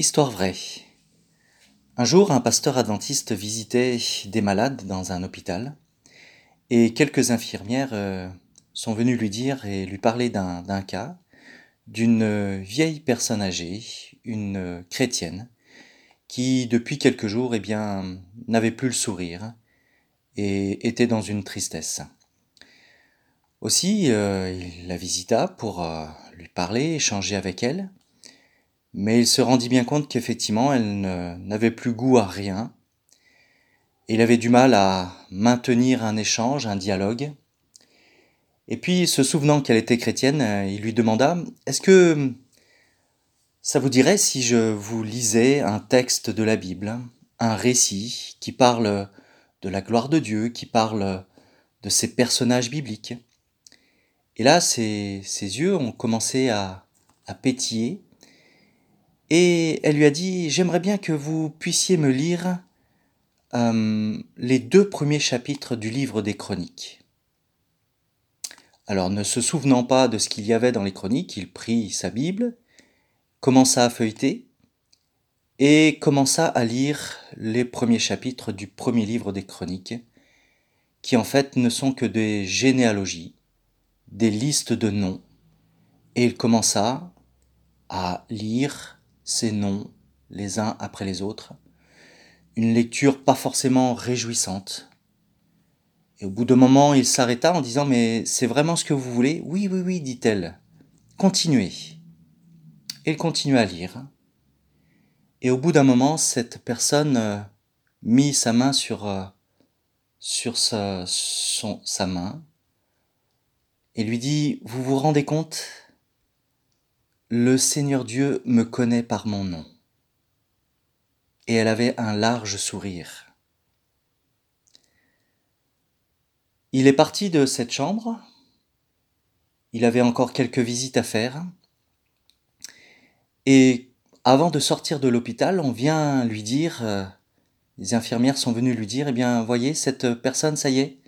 Histoire vraie. Un jour, un pasteur adventiste visitait des malades dans un hôpital et quelques infirmières euh, sont venues lui dire et lui parler d'un cas d'une vieille personne âgée, une chrétienne, qui depuis quelques jours eh bien, n'avait plus le sourire et était dans une tristesse. Aussi, euh, il la visita pour euh, lui parler, échanger avec elle mais il se rendit bien compte qu'effectivement elle n'avait plus goût à rien. Il avait du mal à maintenir un échange, un dialogue. Et puis, se souvenant qu'elle était chrétienne, il lui demanda Est-ce que ça vous dirait si je vous lisais un texte de la Bible, un récit qui parle de la gloire de Dieu, qui parle de ces personnages bibliques? Et là, ses, yeux ont commencé à pétiller et elle lui a dit, j'aimerais bien que vous puissiez me lire euh, les deux premiers chapitres du livre des chroniques. Alors ne se souvenant pas de ce qu'il y avait dans les chroniques, il prit sa Bible, commença à feuilleter, et commença à lire les premiers chapitres du premier livre des chroniques, qui en fait ne sont que des généalogies, des listes de noms, et il commença à lire ces noms les uns après les autres, une lecture pas forcément réjouissante. Et au bout d'un moment, il s'arrêta en disant Mais c'est vraiment ce que vous voulez? Oui, oui, oui, dit-elle. Continuez. Et il continua à lire. Et au bout d'un moment, cette personne euh, mit sa main sur, euh, sur sa, son, sa main et lui dit Vous vous rendez compte? Le Seigneur Dieu me connaît par mon nom. Et elle avait un large sourire. Il est parti de cette chambre. Il avait encore quelques visites à faire. Et avant de sortir de l'hôpital, on vient lui dire, euh, les infirmières sont venues lui dire, eh bien, voyez, cette personne, ça y est,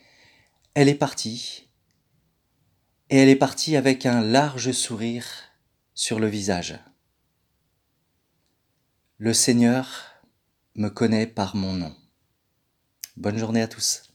elle est partie. Et elle est partie avec un large sourire sur le visage. Le Seigneur me connaît par mon nom. Bonne journée à tous.